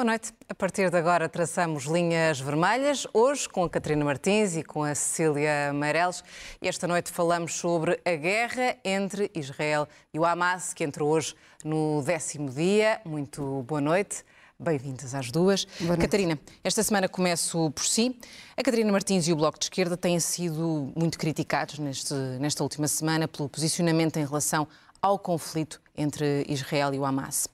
Boa noite. A partir de agora traçamos linhas vermelhas, hoje com a Catarina Martins e com a Cecília Meireles. E esta noite falamos sobre a guerra entre Israel e o Hamas, que entrou hoje no décimo dia. Muito boa noite. Bem-vindas às duas. Catarina, esta semana começo por si. A Catarina Martins e o Bloco de Esquerda têm sido muito criticados neste, nesta última semana pelo posicionamento em relação ao conflito entre Israel e o Hamas.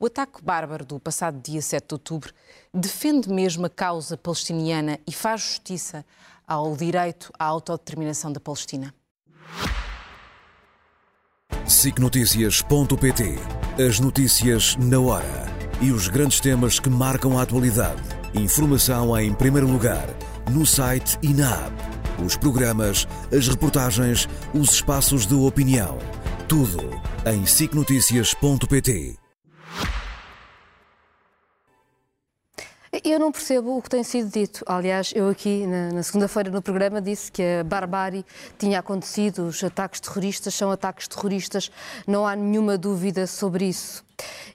O ataque bárbaro do passado dia 7 de outubro defende mesmo a causa palestiniana e faz justiça ao direito à autodeterminação da Palestina. SICNotícias.pt As notícias na hora e os grandes temas que marcam a atualidade. Informação em primeiro lugar, no site e na app. Os programas, as reportagens, os espaços de opinião. Tudo em SICNotícias.pt. Eu não percebo o que tem sido dito. Aliás, eu aqui na, na segunda-feira no programa disse que a barbárie tinha acontecido, os ataques terroristas são ataques terroristas, não há nenhuma dúvida sobre isso.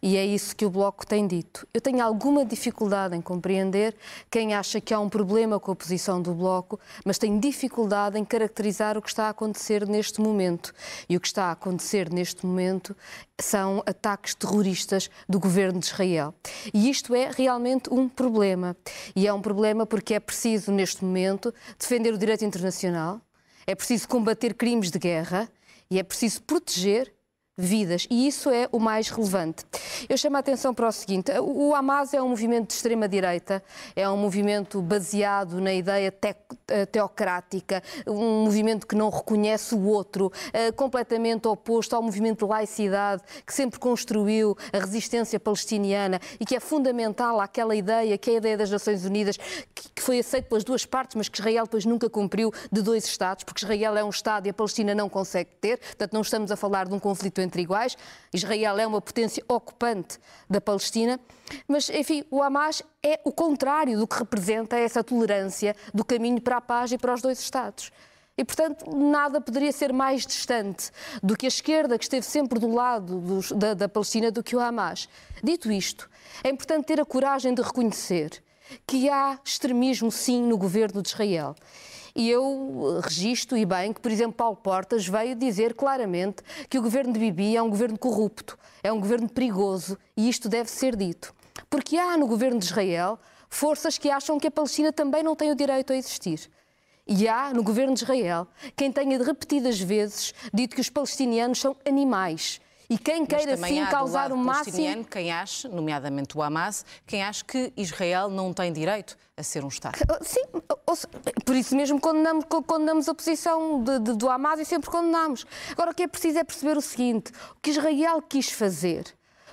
E é isso que o Bloco tem dito. Eu tenho alguma dificuldade em compreender quem acha que há um problema com a posição do Bloco, mas tenho dificuldade em caracterizar o que está a acontecer neste momento. E o que está a acontecer neste momento são ataques terroristas do governo de Israel. E isto é realmente um problema. E é um problema porque é preciso, neste momento, defender o direito internacional, é preciso combater crimes de guerra e é preciso proteger vidas. E isso é o mais relevante. Eu chamo a atenção para o seguinte: o Hamas é um movimento de extrema-direita, é um movimento baseado na ideia te eh, teocrática, um movimento que não reconhece o outro, uh, completamente oposto ao movimento de laicidade que sempre construiu a resistência palestiniana e que é fundamental àquela ideia, que é a ideia das Nações Unidas, que foi aceita pelas duas partes, mas que Israel depois nunca cumpriu, de dois Estados, porque Israel é um Estado e a Palestina não consegue ter, portanto não estamos a falar de um conflito entre iguais. Israel é uma potência ocupante da Palestina, mas, enfim, o Hamas é o contrário do que representa essa tolerância do caminho para a paz e para os dois Estados. E, portanto, nada poderia ser mais distante do que a esquerda, que esteve sempre do lado dos, da, da Palestina, do que o Hamas. Dito isto, é importante ter a coragem de reconhecer que há extremismo, sim, no governo de Israel e eu registro, e bem, que, por exemplo, Paulo Portas veio dizer claramente que o governo de Bibi é um governo corrupto, é um governo perigoso, e isto deve ser dito. Porque há no governo de Israel forças que acham que a Palestina também não tem o direito a existir. E há no governo de Israel quem tenha repetidas vezes dito que os palestinianos são animais e quem queira sim causar o máximo. Quem acha, nomeadamente o Hamas, quem acha que Israel não tem direito a ser um Estado. Sim, por isso mesmo condenamos, condenamos a posição de, de, do Hamas e sempre condenamos. Agora o que é preciso é perceber o seguinte: o que Israel quis fazer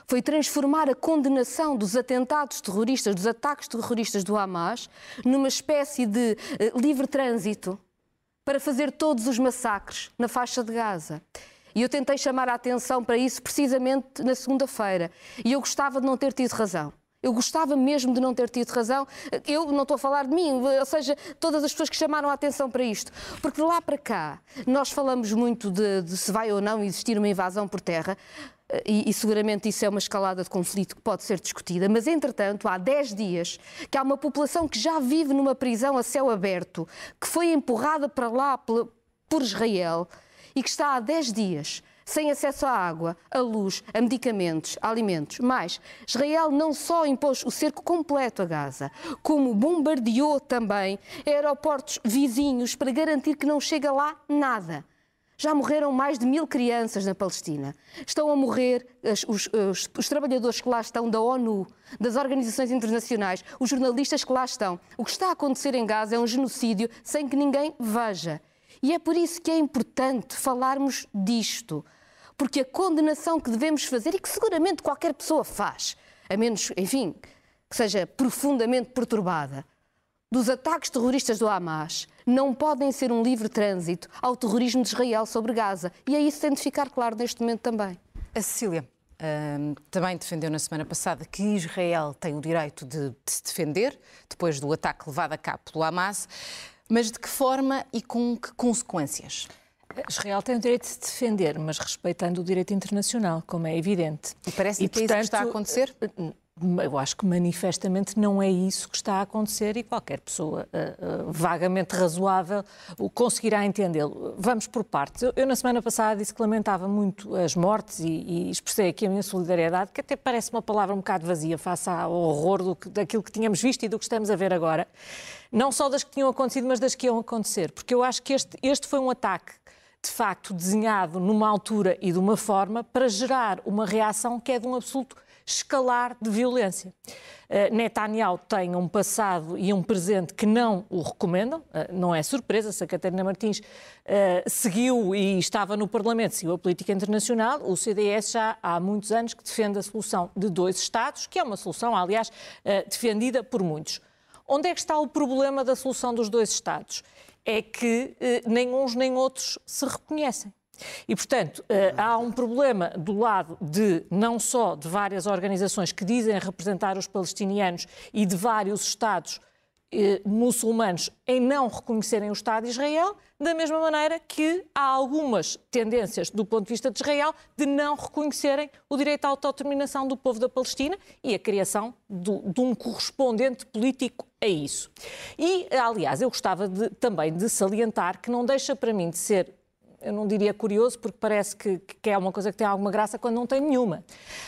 foi transformar a condenação dos atentados terroristas, dos ataques terroristas do Hamas, numa espécie de uh, livre trânsito para fazer todos os massacres na faixa de Gaza. E eu tentei chamar a atenção para isso precisamente na segunda-feira. E eu gostava de não ter tido razão. Eu gostava mesmo de não ter tido razão. Eu não estou a falar de mim, ou seja, todas as pessoas que chamaram a atenção para isto. Porque lá para cá, nós falamos muito de, de se vai ou não existir uma invasão por terra. E, e, seguramente isso é uma escalada de conflito que pode ser discutida, mas entretanto há 10 dias que há uma população que já vive numa prisão a céu aberto, que foi empurrada para lá por Israel e que está há 10 dias sem acesso à água, à luz, a medicamentos, a alimentos. Mas Israel não só impôs o cerco completo a Gaza, como bombardeou também aeroportos vizinhos para garantir que não chega lá nada. Já morreram mais de mil crianças na Palestina. Estão a morrer os, os, os, os, trabalhadores que lá estão, da ONU, das organizações internacionais, os jornalistas que lá estão. O que está a acontecer em Gaza é um genocídio sem que ninguém veja. E é por isso que é importante falarmos disto, porque a condenação que devemos fazer e que seguramente qualquer pessoa faz, a menos, enfim, que seja profundamente perturbada, dos ataques terroristas do Hamas não podem ser um livre trânsito ao terrorismo de Israel sobre Gaza. E é isso que tem de ficar claro neste momento também. A Cecília uh, também defendeu na semana passada que Israel tem o direito de, de se defender depois do ataque levado a cabo pelo Hamas. Mas de que forma e com que consequências? Israel tem o direito de se defender, mas respeitando o direito internacional, como é evidente. E parece e, que portanto, é isso que está a acontecer? eu acho que manifestamente não é isso que está a acontecer e qualquer pessoa uh, uh, vagamente razoável conseguirá entendê-lo. Vamos por partes. Eu, eu, na semana passada disse que lamentava muito as mortes e, e, expressei aqui a minha solidariedade, que até parece uma palavra um bocado vazia face ao horror do daquilo que tínhamos visto e do que estamos a ver agora. Não só das que tinham acontecido, mas das que iam acontecer. Porque eu acho que este, este foi um ataque de facto desenhado numa altura e de uma forma para gerar uma reação que é de um absoluto escalar de violência. Uh, Netanyahu tem um passado e um presente que não o recomendam, uh, não é surpresa se a Catarina Martins uh, seguiu e estava no Parlamento, seguiu a política internacional, o CDS já há muitos anos que defende a solução de dois Estados, que é uma solução, aliás, defendida por muitos. Onde é que está o problema da solução dos dois Estados? É que nem uns nem outros se reconhecem. E, portanto, eh, há um problema do lado de não só de várias organizações que dizem representar os palestinianos e de vários Estados eh, muçulmanos em não reconhecerem o Estado de Israel, da mesma maneira que há algumas tendências do ponto de vista de Israel de não reconhecerem o direito à autodeterminação do povo da Palestina e a criação do, de um correspondente político a isso. E, aliás, eu gostava de, também de salientar que não deixa para mim de ser eu não diria curioso, porque parece que, que, é uma coisa que tem alguma graça quando não tem nenhuma.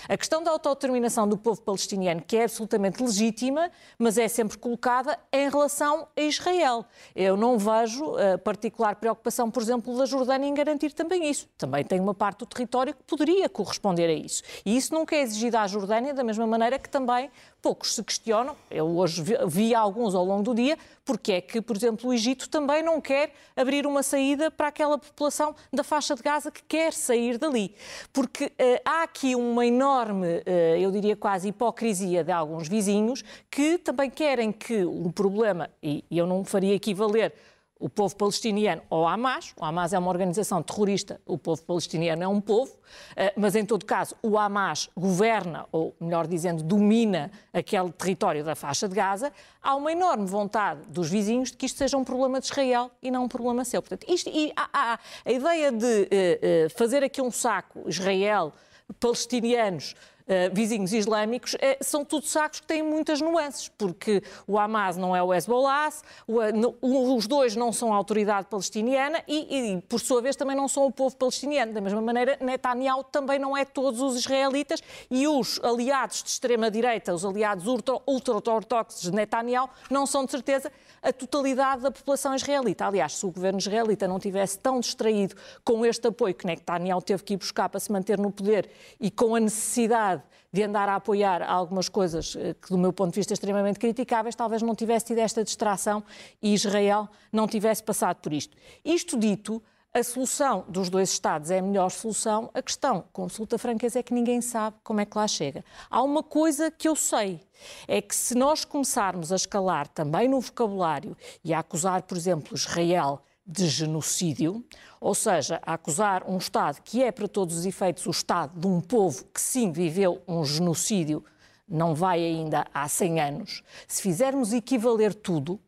A questão da autodeterminação do povo palestiniano, que é absolutamente legítima, mas é sempre colocada em relação a Israel. Eu não vejo uh, particular preocupação, por exemplo, da Jordânia em garantir também isso. Também tem uma parte do território que poderia corresponder a isso. E isso nunca é exigido à Jordânia, da mesma maneira que também poucos se questionam, eu hoje vi, vi, alguns ao longo do dia, porque é que, por exemplo, o Egito também não quer abrir uma saída para aquela população da faixa de Gaza que quer sair dali. Porque uh, há aqui uma enorme, uh, eu diria quase hipocrisia de alguns vizinhos que também querem que o problema, e, eu não faria equivaler o povo palestiniano ao Hamas. O Hamas é uma organização terrorista, o povo palestiniano é um povo, eh, mas em todo caso o Hamas governa, ou melhor dizendo, domina aquele território da faixa de Gaza. Há uma enorme vontade dos vizinhos de que isto seja um problema de Israel e não um problema seu. Portanto, isto, e a ideia de uh, uh, fazer aqui um saco Israel, palestinianos, eh, vizinhos islâmicos, uh, são tudo sacos que têm muitas nuances, porque o Hamas não é o Hezbollah, o, os dois não são a autoridade palestiniana e, e, por sua vez, também não são o povo palestiniano. Da mesma maneira, Netanyahu também não é todos os israelitas e os aliados de extrema-direita, os aliados ultra-ortodoxos de Netanyahu, não são, de certeza, a totalidade da população israelita. Aliás, se o governo israelita não tivesse tão distraído com este apoio que Netanyahu teve que ir buscar para se manter no poder e com a necessidade de andar a apoiar algumas coisas eh, que, do meu ponto de vista, extremamente criticáveis, talvez não tivesse tido esta distração e Israel não tivesse passado por isto. Isto dito, a solução dos dois Estados é a melhor solução. A questão, com absoluta franqueza, é que ninguém sabe como é que lá chega. Há uma coisa que eu sei, é que se nós começarmos a escalar também no vocabulário e a acusar, por exemplo, Israel de genocídio, ou seja, a acusar um Estado que é, para todos os efeitos, o Estado de um povo que sim viveu um genocídio, não vai ainda há 100 anos. Se fizermos equivaler tudo,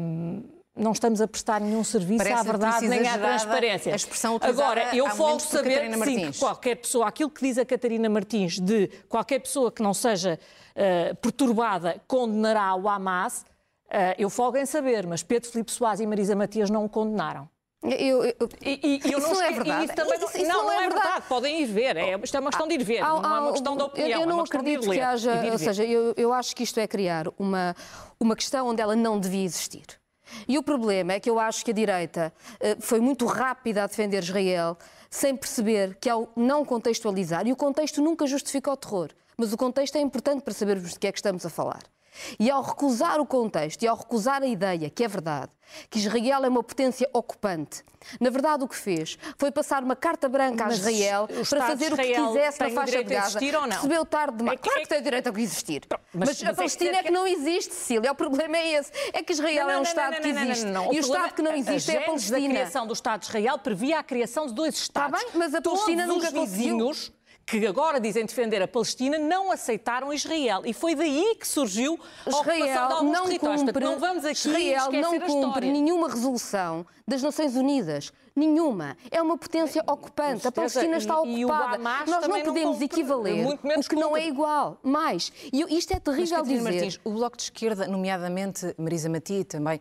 hum, não estamos a prestar nenhum serviço Parece à verdade nem à transparência. A expressão Agora, eu folgo saber sim, que qualquer pessoa, aquilo que diz a Catarina Martins, de qualquer pessoa que não seja uh, perturbada condenará o Hamas, eu folgo em saber, mas Pedro Filipe Soares e Marisa Matias não o condenaram. Eu, eu, e, e, eu isso não, é verdade. Isso também isso, isso não, não, é, é verdade. verdade. Podem ir ver. É, isto é uma questão de ir ver, não é uma questão de opinião. Eu, não é acredito que haja. Ou seja, eu, eu acho que isto é criar uma, uma questão onde ela não devia existir. E o problema é que eu acho que a direita eh, foi muito rápida a defender Israel, sem perceber que ao não contextualizar, e o contexto nunca justifica o terror, mas o contexto é importante para sabermos de que é que estamos a falar. E ao recusar o contexto e ao recusar a ideia, que é verdade, que Israel é uma potência ocupante, na verdade o que fez foi passar uma carta branca Mas a Israel para fazer o que quisesse na faixa de Gaza. Percebeu tarde demais. É claro que tem o direito a existir. Mas, mas, a Palestina é que... não existe, Cecília. O problema é esse. É que Israel não, não, é um não, Estado que existe. e o Estado que não existe é a Palestina. A criação do Estado de Israel previa a criação de dois Estados. Está bem, mas a Palestina Todos nunca os vizinhos que agora dizem defender a Palestina, não aceitaram Israel. E foi daí que surgiu a Israel de alguns não territórios. Cumpre, não vamos aqui Israel não cumpre nenhuma resolução das Nações Unidas. Nenhuma. É uma potência ocupante. A Palestina está e, ocupada. E Nós não podemos não equivaler o que cumpre. não é igual. Mais. E isto é terrível Mas, dizer. Martins, o Bloco de Esquerda, nomeadamente Marisa Mati e também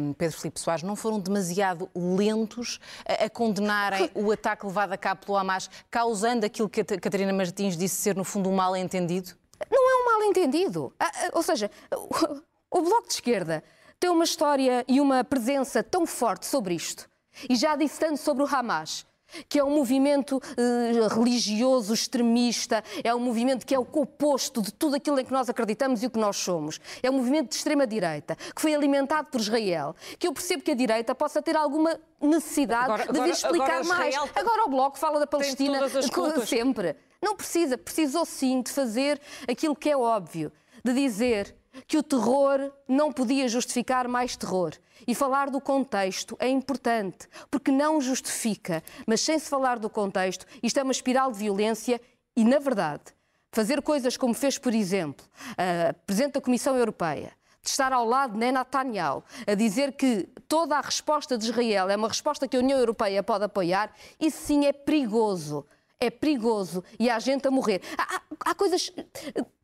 um, Pedro Filipe Soares, não foram demasiado lentos a, a condenarem o ataque levado a cabo pelo Hamas, causando aquilo que a Catarina Martins disse ser, no fundo, um mal-entendido? Não é um mal-entendido. Ou seja, o Bloco de Esquerda tem uma história e uma presença tão forte sobre isto e já disse tanto sobre o Hamas, que é um movimento eh, religioso, extremista, é um movimento que é o oposto de tudo aquilo em que nós acreditamos e o que nós somos. É um movimento de extrema-direita, que foi alimentado por Israel, que eu percebo que a direita possa ter alguma necessidade agora, de vir explicar agora mais. Agora o Bloco fala da Palestina sempre. Não precisa, precisou sim de fazer aquilo que é óbvio, de dizer que o terror não podia justificar mais terror. E falar do contexto é importante, porque não justifica. Mas sem se falar do contexto, isto é uma espiral de violência e, na verdade, fazer coisas como fez, por exemplo, a Presidente da Comissão Europeia, de estar ao lado de Netanyahu, a dizer que toda a resposta de Israel é uma resposta que a União Europeia pode apoiar, isso sim é perigoso. É perigoso e há gente a morrer. Há, há, há coisas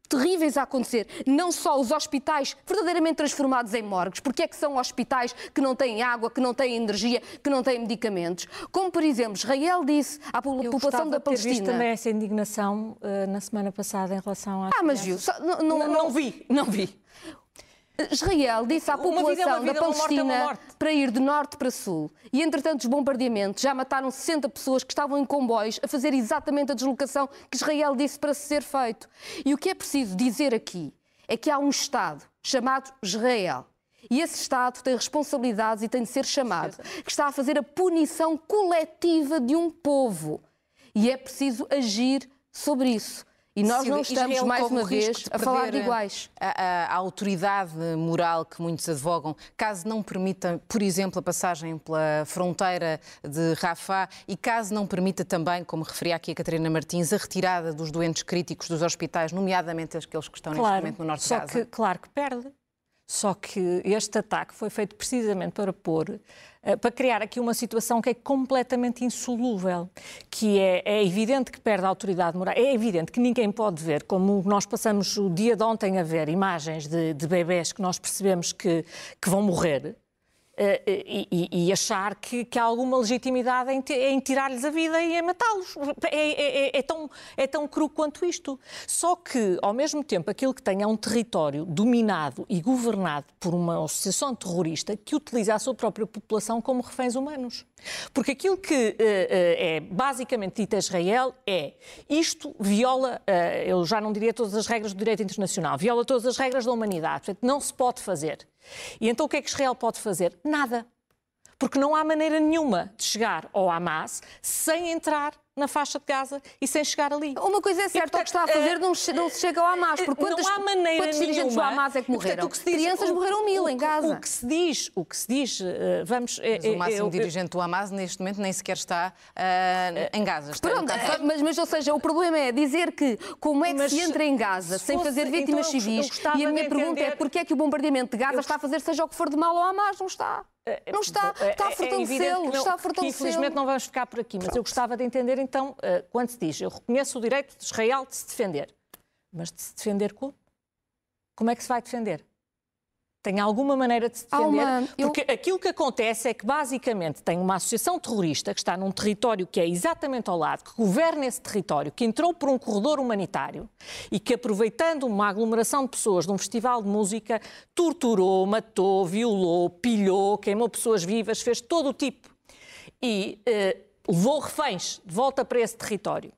terríveis a acontecer. Não só os hospitais verdadeiramente transformados em morgues, porque é que são hospitais que não têm água, que não têm energia, que não têm medicamentos. Como, por exemplo, Israel disse à população da Palestina... Eu também essa indignação uh, na semana passada em relação à... Ah, mas viu, não, não, não, não vi, não vi. Israel disse à população vida, da Palestina morte, para ir de norte para sul. E, entretanto, os bombardeamentos já mataram 60 pessoas que estavam em comboios a fazer exatamente a deslocação que Israel disse para ser feito. E o que é preciso dizer aqui é que há um Estado chamado Israel. E esse Estado tem responsabilidades e tem de ser chamado, que está a fazer a punição coletiva de um povo. E é preciso agir sobre isso. E nós não estamos, Israel mais uma vez, a falar de iguais. A, a, a, autoridade moral que muitos advogam, caso não permita, por exemplo, a passagem pela fronteira de Rafah e caso não permita também, como referia aqui a Catarina Martins, a retirada dos doentes críticos dos hospitais, nomeadamente aqueles que estão claro, neste momento no Norte de Gaza. Que, claro que perde. Só que este ataque foi feito precisamente para pôr, eh, para criar aqui uma situação que é completamente insolúvel, que é, é evidente que perde a autoridade moral, é evidente que ninguém pode ver, como nós passamos o dia de ontem a ver imagens de, de bebés que nós percebemos que, que vão morrer, Uh, e, e, achar que, que, há alguma legitimidade em, em tirar-lhes a vida e em matá-los. É, é, é, é, tão, é tão cru quanto isto. Só que, ao mesmo tempo, aquilo que tem é um território dominado e governado por uma associação terrorista que utiliza a sua própria população como reféns humanos. Porque aquilo que uh, é basicamente dito a Israel é isto viola, eu já não diria todas as regras do direito internacional, viola todas as regras da humanidade. Portanto, não se pode fazer. E então o que é que Israel pode fazer? Nada. Porque não há maneira nenhuma de chegar ao Hamas sem entrar na faixa de Gaza e sem chegar ali. Uma coisa é certa, o que está a fazer não, não se chega ao Hamas. Porque quantas, não há maneira quantos dirigentes do Hamas é que morreram? Portanto, diz, Crianças o, morreram mil o, em Gaza. O que se diz, o que se diz, uh, vamos... Mas o máximo dirigente do Hamas neste momento nem sequer está uh, em Gaza. Está Pronto, está... mas, mas ou seja, o problema é dizer que como é que mas, se entra em Gaza sem fosse, fazer vítimas então, civis e a minha pergunta é porquê é que o bombardeamento de Gaza eu... está a fazer seja o que for de mal ao Hamas? Não está. É, é, não está, é, está a fortalecê-lo, está a fortalecê-lo. Infelizmente não vamos ficar por aqui, mas eu gostava de entender então, quando se diz, eu reconheço o direito de Israel de se defender, mas de se defender como? Como é que se vai defender? Tem alguma maneira de se defender? Uma... Porque eu... aquilo que acontece é que, basicamente, tem uma associação terrorista que está num território que é exatamente ao lado, que governa esse território, que entrou por um corredor humanitário e que, aproveitando uma aglomeração de pessoas num festival de música, torturou, matou, violou, pilhou, queimou pessoas vivas, fez todo o tipo. E uh, levou reféns de volta para esse território.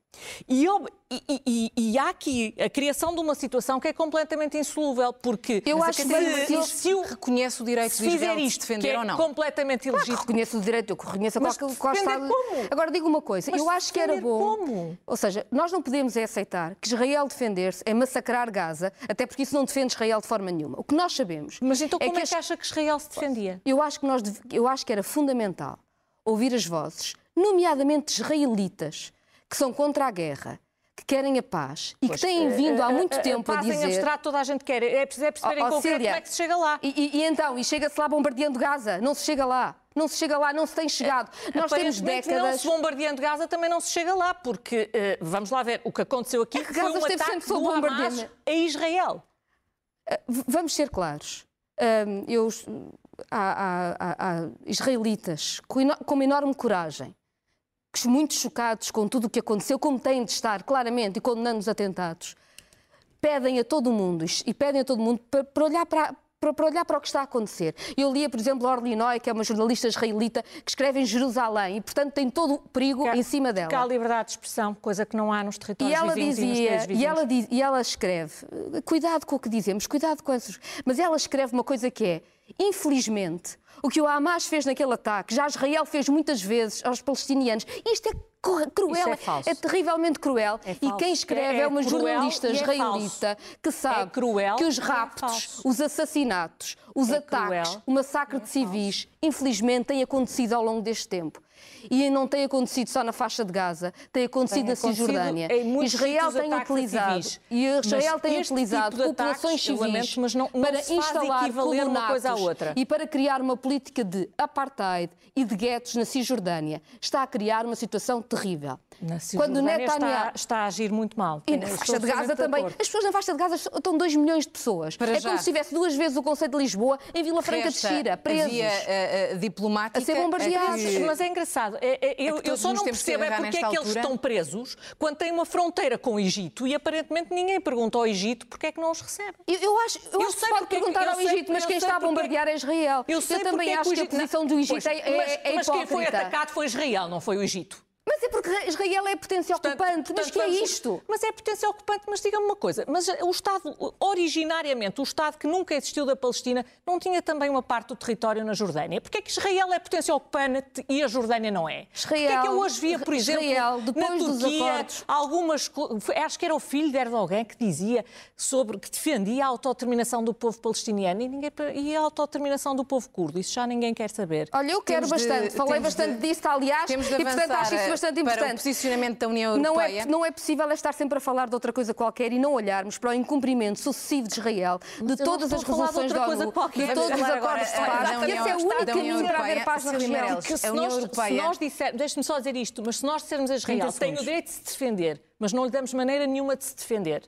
E, e, e, e, há aqui a criação de uma situação que é completamente insolúvel, porque eu acho que se, se o reconhece o direito de fizer isto, defender é ou não. completamente ilegítimo. Claro, reconheço o direito, eu reconheço a Mas qual, qual Estado. Como? Agora digo uma coisa, Mas eu acho que era bom. Como? Ou seja, nós não podemos é aceitar que Israel defender-se é massacrar Gaza, até porque isso não defende Israel de forma nenhuma. O que nós sabemos. Mas então é como que é que acha que Israel se defendia? Eu acho que nós eu acho que era fundamental ouvir as vozes, nomeadamente israelitas, que são contra a guerra que querem a paz e pois, que têm vindo há muito tempo a, a, a dizer... Paz em abstrato toda a gente quer, é preciso, é perceber oh, em concreto como é que se chega lá. E, e, e então, e chega-se lá bombardeando Gaza, não se chega lá. Não se chega lá, não se tem chegado. É, Nós temos décadas. não se bombardeando Gaza também não se chega lá, porque uh, vamos lá ver o que aconteceu aqui é que foi um ataque do Hamas a Israel. Uh, vamos ser claros. Uh, eu, há, há, há, israelitas com, com uma enorme coragem muito chocados com tudo o que aconteceu, como têm de estar, claramente, e condenando os atentados, pedem a todo mundo, e pedem a todo mundo para, para olhar para, para, olhar para o que está a acontecer. Eu lia, por exemplo, Orly Noy, que é uma jornalista israelita, que escreve em Jerusalém e, portanto, tem todo o perigo em cima dela. Que há liberdade de expressão, coisa que não há nos territórios e ela dizia, e, e ela diz, e ela escreve, cuidado com o que dizemos, cuidado com essas... Mas ela escreve uma coisa que é, infelizmente, o que o Hamas fez naquele ataque, já Israel fez muitas vezes aos palestinianos. Isto é cruel, é, é, terrivelmente cruel. É e quem escreve é, é uma jornalista é israelita que sabe que os raptos, os assassinatos, os ataques, o massacre de civis, infelizmente, têm acontecido ao longo deste tempo. E não tem acontecido só na faixa de Gaza, tem acontecido tem na Cisjordânia. Israel tem utilizado civis. e Israel tem utilizado tipo populações civis lamento, mas não, não para instalar uma coisa à outra. e para criar uma política de apartheid e de guetos na Cisjordânia. Está a criar uma situação terrível. Na Quando Netanyahu está, está, a agir muito mal. E na faixa de Gaza também. As pessoas na faixa de Gaza estão 2 milhões de pessoas. Para é já. como se tivesse duas vezes o Conselho de Lisboa em Vila Franca de Xira, presos. Via, uh, uh, diplomática. A ser bombardeados. Que... Mas é engraçado. É, é, eu, é eu só não percebo é porque é que eles estão presos quando têm uma fronteira com o Egito e aparentemente ninguém pergunta ao Egito porque é que não os recebe. Eu, eu acho, eu, eu acho que se pode perguntar ao Egito, mas quem está a bombardear é Israel. Eu, também acho que a posição do Egito é, é, Mas quem foi atacado foi Israel, não foi o Egito. Mas é porque Israel é potência ocupante. Portanto, mas que é isto? Mas é potência ocupante, mas diga-me uma coisa. Mas o Estado, originariamente, o Estado que nunca existiu da Palestina, não tinha também uma parte do território na Jordânia? Porquê é que Israel é potência ocupante e a Jordânia não é? Israel, Porquê é que eu hoje via, por exemplo, Israel, na Turquia, acordos... algumas... Acho que era o filho de Erdogan que dizia sobre... que defendia a autodeterminação do povo palestiniano e, ninguém, e a autodeterminação do povo curdo. Isso já ninguém quer saber. Olha, eu quero temos bastante. De, Falei bastante de... disso, aliás, e portanto acho isso bastante importante posicionamento da União Europeia. Não é, não é possível estar sempre a falar de outra coisa qualquer e não olharmos para o incumprimento sucessivo de Israel, de todas as resoluções da ONU, de todos os acordos de paz. Esse é o único caminho para haver paz na região. A União Europeia. Se nós dissermos, deixe-me só dizer isto, mas se nós dissermos a Israel tem o direito de se defender, mas não lhe damos maneira nenhuma de se defender.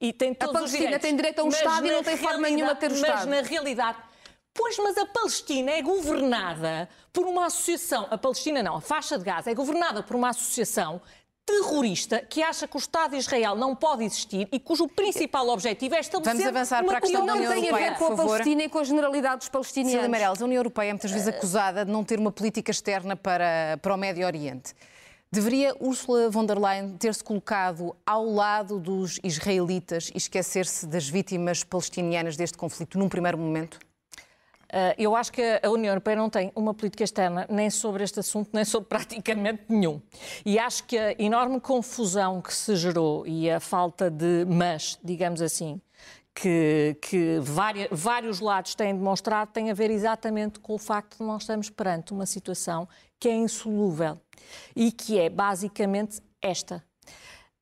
E tem todos a Palestina os direitos. tem direito a um Estado e não tem forma nenhuma de ter o Estado. Mas na realidade Pois, mas a Palestina é governada por uma associação. A Palestina não, a faixa de Gaza é governada por uma associação terrorista que acha que o Estado de Israel não pode existir e cujo principal objetivo é estabelecer Vamos avançar uma para a questão da União Europeia. Não tem a ver com a Palestina e com a generalidade dos palestinianos. Cília Meirelles, a União Europeia é muitas vezes acusada de não ter uma política externa para, para o Médio Oriente. Deveria Ursula von der Leyen ter-se colocado ao lado dos israelitas e esquecer-se das vítimas palestinianas deste conflito num primeiro momento? Uh, eu acho que a União Europeia não tem uma política externa nem sobre este assunto, nem sobre praticamente nenhum. E acho que a enorme confusão que se gerou e a falta de mas, digamos assim, que, que vários lados têm demonstrado tem a ver exatamente com o facto de nós estamos perante uma situação que é insolúvel e que é basicamente esta.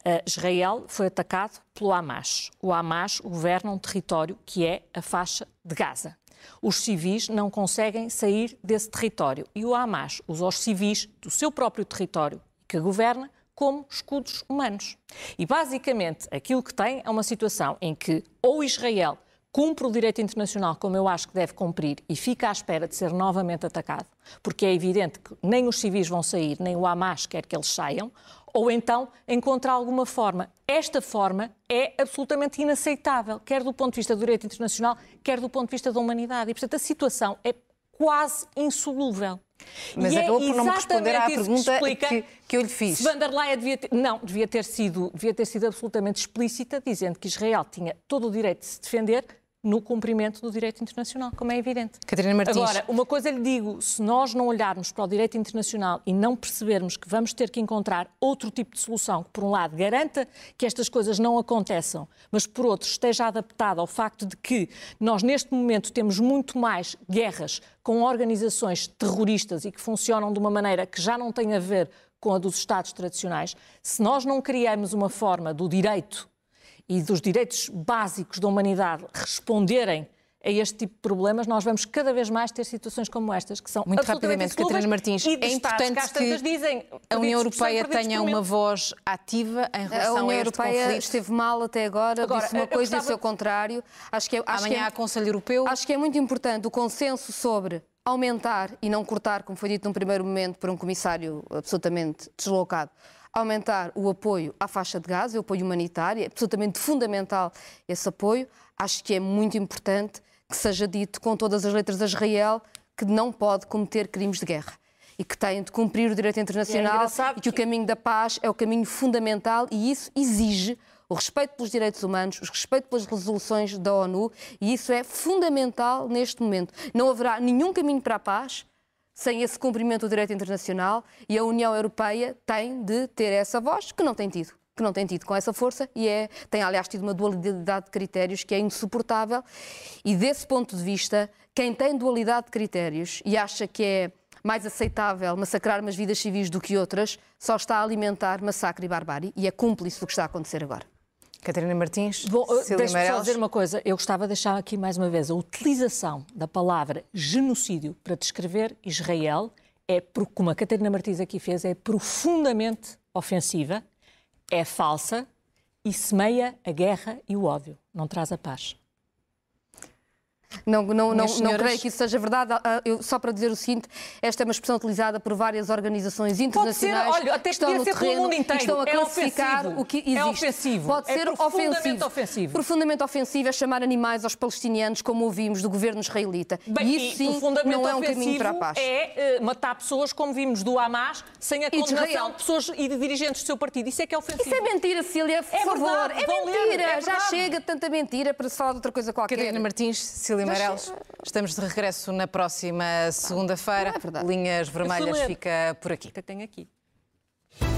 Uh, Israel foi atacado pelo Hamas. O Hamas governa um território que é a faixa de Gaza. Os civis não conseguem sair desse território e o Hamas usa os civis do seu próprio território que governa como escudos humanos. E basicamente aquilo que tem é uma situação em que ou Israel cumpre o direito internacional como eu acho que deve cumprir e fica à espera de ser novamente atacado, porque é evidente que nem os civis vão sair, nem o Hamas quer que eles saiam, ou então encontrar alguma forma. Esta forma é absolutamente inaceitável, quer do ponto de vista do direito internacional, quer do ponto de vista da humanidade. E, portanto, a situação é quase insolúvel. Mas e é acabou é por não me responder à pergunta que, que, que, eu lhe fiz. Se Van der Leyen devia ter, não, devia ter, sido, devia ter sido absolutamente explícita, dizendo que Israel tinha todo o direito de se defender, no cumprimento do direito internacional, como é evidente. Catarina Martins. Agora, uma coisa lhe digo, se nós não olharmos para o direito internacional e não percebermos que vamos ter que encontrar outro tipo de solução que, por um lado, garanta que estas coisas não aconteçam, mas, por outro, esteja adaptada ao facto de que nós, neste momento, temos muito mais guerras com organizações terroristas e que funcionam de uma maneira que já não tem a ver com a dos Estados tradicionais, se nós não criamos uma forma do direito e dos direitos básicos da humanidade responderem a este tipo de problemas, nós vamos cada vez mais ter situações como estas, que são Muito rapidamente, Catarina Martins, é importante que, dizem, a União Europeia tenha uma voz ativa em relação a, União a este Europeia conflito. esteve mal até agora, agora disse uma coisa e gostava... o seu contrário. Acho que é, acho Amanhã que é, há Conselho Europeu. Acho que é muito importante o consenso sobre aumentar e não cortar, como foi dito num primeiro momento por um comissário absolutamente deslocado, aumentar o apoio à faixa de gás, o apoio humanitário, é absolutamente fundamental esse apoio. Acho que é muito importante que seja dito com todas as letras a Israel que não pode cometer crimes de guerra e que tem de cumprir o direito internacional e, é e que o caminho da paz é o caminho fundamental e isso exige o respeito pelos direitos humanos, o respeito pelas resoluções da ONU e isso é fundamental neste momento. Não haverá nenhum caminho para a paz sem esse cumprimento do direito internacional e a União Europeia tem de ter essa voz que não tem tido que não tem tido com essa força e é, tem, aliás, tido uma dualidade de critérios que é insuportável. E desse ponto de vista, quem tem dualidade de critérios e acha que é mais aceitável massacrar umas vidas civis do que outras, só está a alimentar massacre e barbárie e é cúmplice do que está a acontecer agora. Catarina Martins, Bom, eh, deixa-me só dizer uma coisa. Eu gostava de deixar aqui mais uma vez a utilização da palavra genocídio para descrever Israel é, como a Catarina Martins aqui fez, é profundamente ofensiva é falsa e semeia a guerra e o ódio, não traz a paz. Não, não, não, senhoras... não creio que isso seja verdade. Ah, ah, eu, só para dizer o seguinte, esta é uma expressão utilizada por várias organizações internacionais Pode ser, olha, até que estão no terreno mundo inteiro. estão a é classificar ofensivo. o que existe. É ofensivo. Pode é ser profundamente ofensivo. ofensivo. Profundamente ofensivo é chamar animais aos palestinianos, como ouvimos do governo israelita. Bem, e isso sim não é um caminho para a paz. É uh, matar pessoas, como vimos do Hamas, sem a condenação de pessoas e de dirigentes do seu partido. Isso é que é ofensivo. Isso é mentira, Cília, por é favor. Verdade, é mentira. É Já chega tanta mentira para se falar de outra coisa qualquer. Catarina Martins, Cília Meireles. Estamos de regresso na próxima segunda-feira. É Linhas Vermelhas fica por aqui. Tenho aqui.